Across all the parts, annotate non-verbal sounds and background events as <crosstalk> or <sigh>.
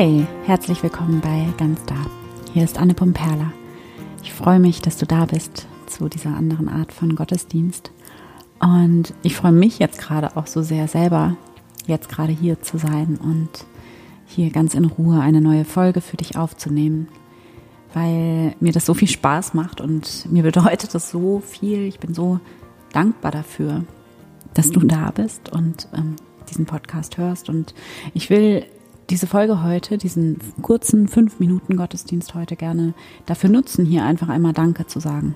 Hi, herzlich willkommen bei Ganz Da. Hier ist Anne Pumperla. Ich freue mich, dass du da bist zu dieser anderen Art von Gottesdienst. Und ich freue mich jetzt gerade auch so sehr selber, jetzt gerade hier zu sein und hier ganz in Ruhe eine neue Folge für dich aufzunehmen, weil mir das so viel Spaß macht und mir bedeutet das so viel. Ich bin so dankbar dafür, dass du da bist und ähm, diesen Podcast hörst. Und ich will diese Folge heute, diesen kurzen fünf Minuten Gottesdienst heute gerne dafür nutzen, hier einfach einmal Danke zu sagen.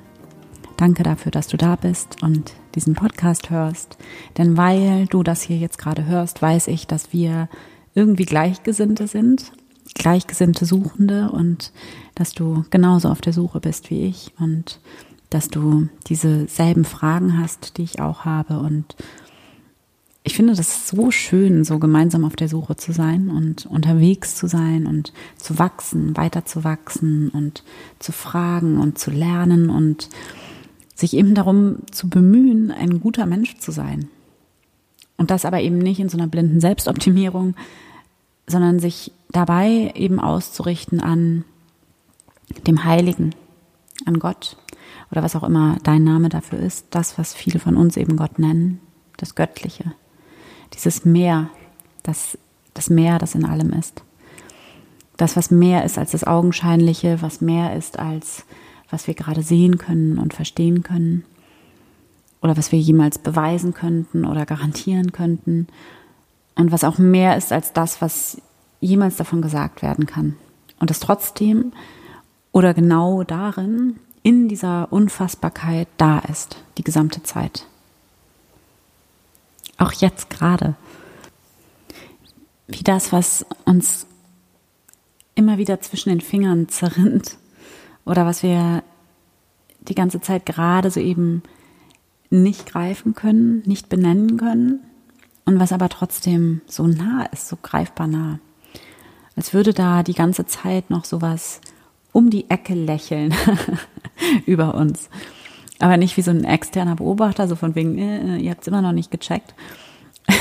Danke dafür, dass du da bist und diesen Podcast hörst. Denn weil du das hier jetzt gerade hörst, weiß ich, dass wir irgendwie Gleichgesinnte sind, Gleichgesinnte Suchende und dass du genauso auf der Suche bist wie ich und dass du diese selben Fragen hast, die ich auch habe und ich finde das so schön, so gemeinsam auf der Suche zu sein und unterwegs zu sein und zu wachsen, weiter zu wachsen und zu fragen und zu lernen und sich eben darum zu bemühen, ein guter Mensch zu sein. Und das aber eben nicht in so einer blinden Selbstoptimierung, sondern sich dabei eben auszurichten an dem Heiligen, an Gott oder was auch immer dein Name dafür ist, das, was viele von uns eben Gott nennen, das Göttliche dieses Meer, das, das Meer, das in allem ist. Das, was mehr ist als das Augenscheinliche, was mehr ist als was wir gerade sehen können und verstehen können oder was wir jemals beweisen könnten oder garantieren könnten und was auch mehr ist als das, was jemals davon gesagt werden kann. Und das trotzdem oder genau darin, in dieser Unfassbarkeit da ist, die gesamte Zeit. Auch jetzt gerade. Wie das, was uns immer wieder zwischen den Fingern zerrinnt oder was wir die ganze Zeit gerade so eben nicht greifen können, nicht benennen können und was aber trotzdem so nah ist, so greifbar nah. Als würde da die ganze Zeit noch sowas um die Ecke lächeln <laughs> über uns aber nicht wie so ein externer Beobachter, so von wegen, äh, ihr habt es immer noch nicht gecheckt, <laughs>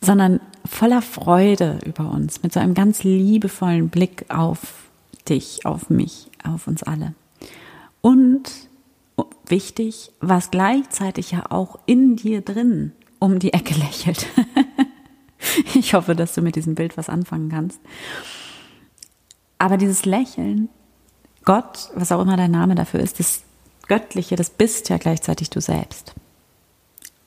sondern voller Freude über uns, mit so einem ganz liebevollen Blick auf dich, auf mich, auf uns alle. Und oh, wichtig, was gleichzeitig ja auch in dir drin um die Ecke <laughs> lächelt. ich hoffe, dass du mit diesem Bild was anfangen kannst. Aber dieses Lächeln Gott, was auch immer dein Name dafür ist, das Göttliche, das bist ja gleichzeitig du selbst.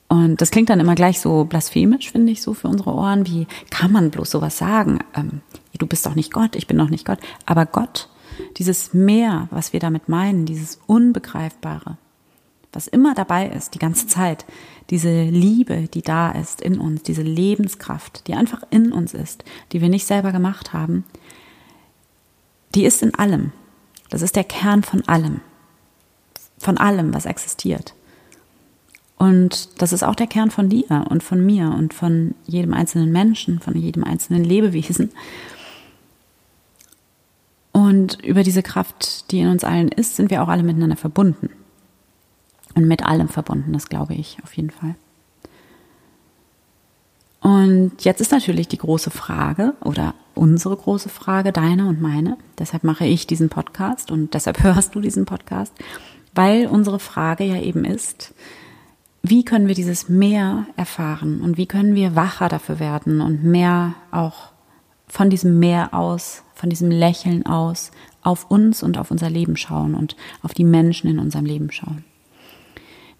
Und das klingt dann immer gleich so blasphemisch, finde ich, so für unsere Ohren. Wie kann man bloß sowas sagen? Ähm, du bist doch nicht Gott, ich bin doch nicht Gott. Aber Gott, dieses Meer, was wir damit meinen, dieses Unbegreifbare, was immer dabei ist, die ganze Zeit, diese Liebe, die da ist in uns, diese Lebenskraft, die einfach in uns ist, die wir nicht selber gemacht haben, die ist in allem. Das ist der Kern von allem. Von allem, was existiert. Und das ist auch der Kern von dir und von mir und von jedem einzelnen Menschen, von jedem einzelnen Lebewesen. Und über diese Kraft, die in uns allen ist, sind wir auch alle miteinander verbunden. Und mit allem verbunden, das glaube ich auf jeden Fall. Und jetzt ist natürlich die große Frage oder unsere große Frage, deine und meine. Deshalb mache ich diesen Podcast und deshalb <laughs> hörst du diesen Podcast, weil unsere Frage ja eben ist, wie können wir dieses Meer erfahren und wie können wir wacher dafür werden und mehr auch von diesem Meer aus, von diesem Lächeln aus auf uns und auf unser Leben schauen und auf die Menschen in unserem Leben schauen.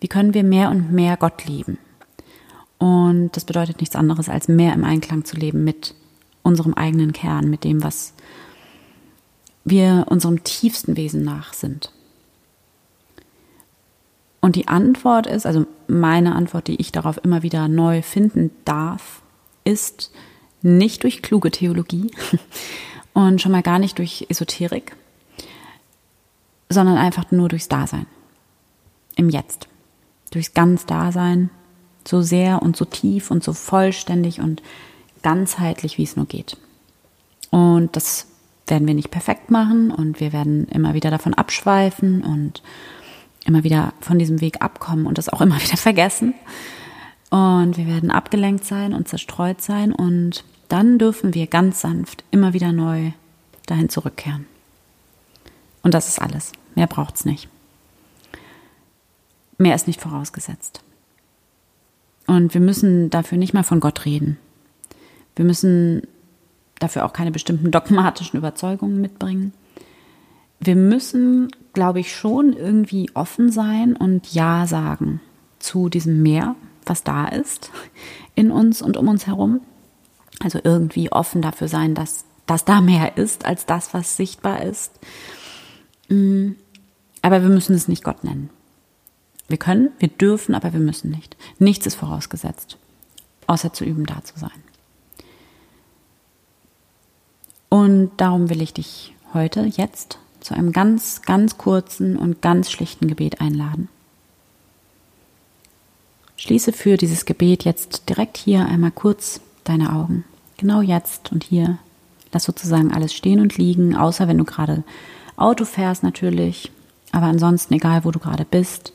Wie können wir mehr und mehr Gott lieben? Und das bedeutet nichts anderes, als mehr im Einklang zu leben mit unserem eigenen Kern, mit dem, was wir unserem tiefsten Wesen nach sind. Und die Antwort ist, also meine Antwort, die ich darauf immer wieder neu finden darf, ist nicht durch kluge Theologie <laughs> und schon mal gar nicht durch Esoterik, sondern einfach nur durchs Dasein. Im Jetzt. Durchs ganz Dasein, so sehr und so tief und so vollständig und ganzheitlich, wie es nur geht. Und das werden wir nicht perfekt machen und wir werden immer wieder davon abschweifen und immer wieder von diesem Weg abkommen und das auch immer <laughs> wieder vergessen. Und wir werden abgelenkt sein und zerstreut sein und dann dürfen wir ganz sanft immer wieder neu dahin zurückkehren. Und das ist alles. Mehr braucht es nicht. Mehr ist nicht vorausgesetzt. Und wir müssen dafür nicht mal von Gott reden. Wir müssen dafür auch keine bestimmten dogmatischen Überzeugungen mitbringen. Wir müssen, glaube ich, schon irgendwie offen sein und Ja sagen zu diesem Meer, was da ist, in uns und um uns herum. Also irgendwie offen dafür sein, dass, dass da mehr ist als das, was sichtbar ist. Mm, aber wir müssen es nicht Gott nennen. Wir können, wir dürfen, aber wir müssen nicht. Nichts ist vorausgesetzt, außer zu üben, da zu sein. Und darum will ich dich heute, jetzt, zu einem ganz, ganz kurzen und ganz schlichten Gebet einladen. Schließe für dieses Gebet jetzt direkt hier einmal kurz deine Augen. Genau jetzt und hier. Lass sozusagen alles stehen und liegen, außer wenn du gerade Auto fährst natürlich. Aber ansonsten, egal wo du gerade bist,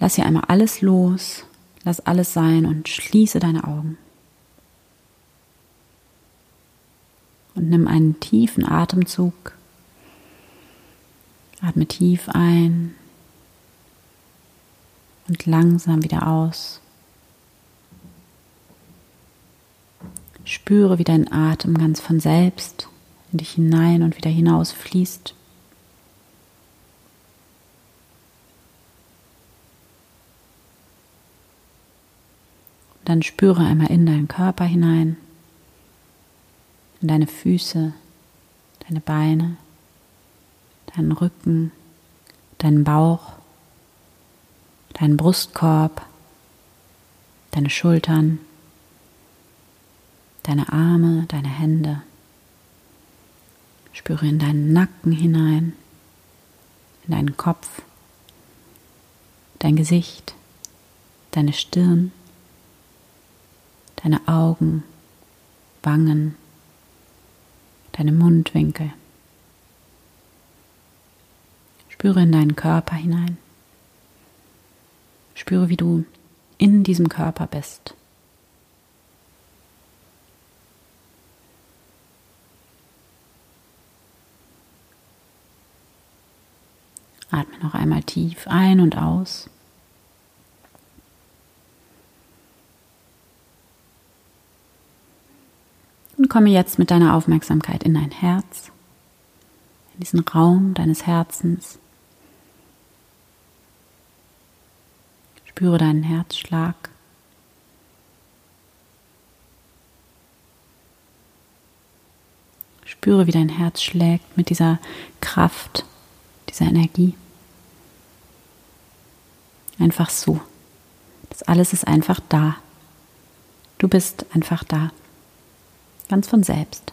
lass hier einmal alles los, lass alles sein und schließe deine Augen. Und nimm einen tiefen Atemzug. Atme tief ein und langsam wieder aus. Spüre, wie dein Atem ganz von selbst in dich hinein und wieder hinaus fließt. Dann spüre einmal in deinen Körper hinein, in deine Füße, deine Beine, deinen Rücken, deinen Bauch, deinen Brustkorb, deine Schultern, deine Arme, deine Hände. Spüre in deinen Nacken hinein, in deinen Kopf, dein Gesicht, deine Stirn, deine Augen, Wangen, deine Mundwinkel. Spüre in deinen Körper hinein. Spüre, wie du in diesem Körper bist. Atme noch einmal tief ein und aus. Komme jetzt mit deiner Aufmerksamkeit in dein Herz, in diesen Raum deines Herzens. Spüre deinen Herzschlag. Spüre, wie dein Herz schlägt mit dieser Kraft, dieser Energie. Einfach so. Das alles ist einfach da. Du bist einfach da ganz von selbst.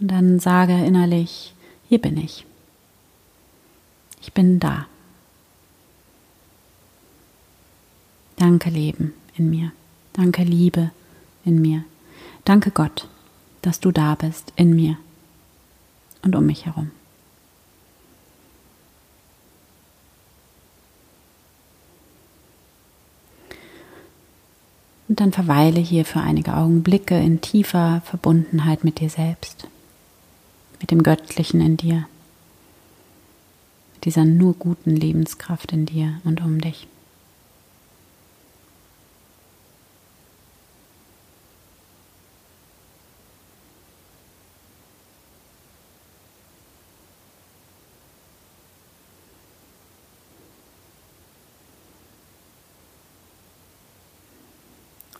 Und dann sage innerlich, hier bin ich. Ich bin da. Danke Leben in mir. Danke Liebe in mir. Danke Gott, dass du da bist in mir und um mich herum. Und dann verweile hier für einige Augenblicke in tiefer Verbundenheit mit dir selbst, mit dem Göttlichen in dir, mit dieser nur guten Lebenskraft in dir und um dich.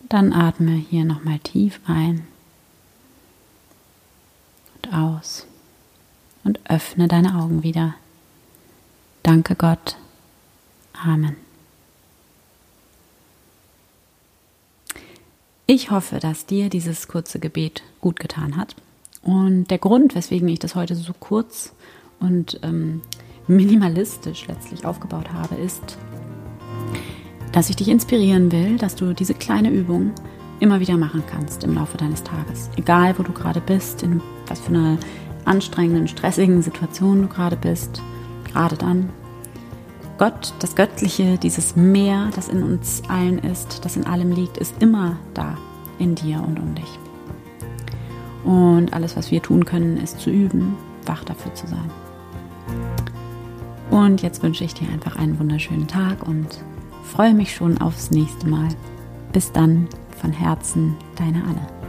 Dann atme hier nochmal tief ein und aus und öffne deine Augen wieder. Danke Gott. Amen. Ich hoffe, dass dir dieses kurze Gebet gut getan hat. Und der Grund, weswegen ich das heute so kurz und ähm, minimalistisch letztlich aufgebaut habe, ist, dass ich dich inspirieren will, dass du diese kleine Übung immer wieder machen kannst im Laufe deines Tages. Egal, wo du gerade bist, in was für einer anstrengenden, stressigen Situation du gerade bist, gerade dann. Gott, das Göttliche, dieses Meer, das in uns allen ist, das in allem liegt, ist immer da in dir und um dich. Und alles, was wir tun können, ist zu üben, wach dafür zu sein. Und jetzt wünsche ich dir einfach einen wunderschönen Tag und freue mich schon aufs nächste Mal. Bis dann, von Herzen, deine Anne.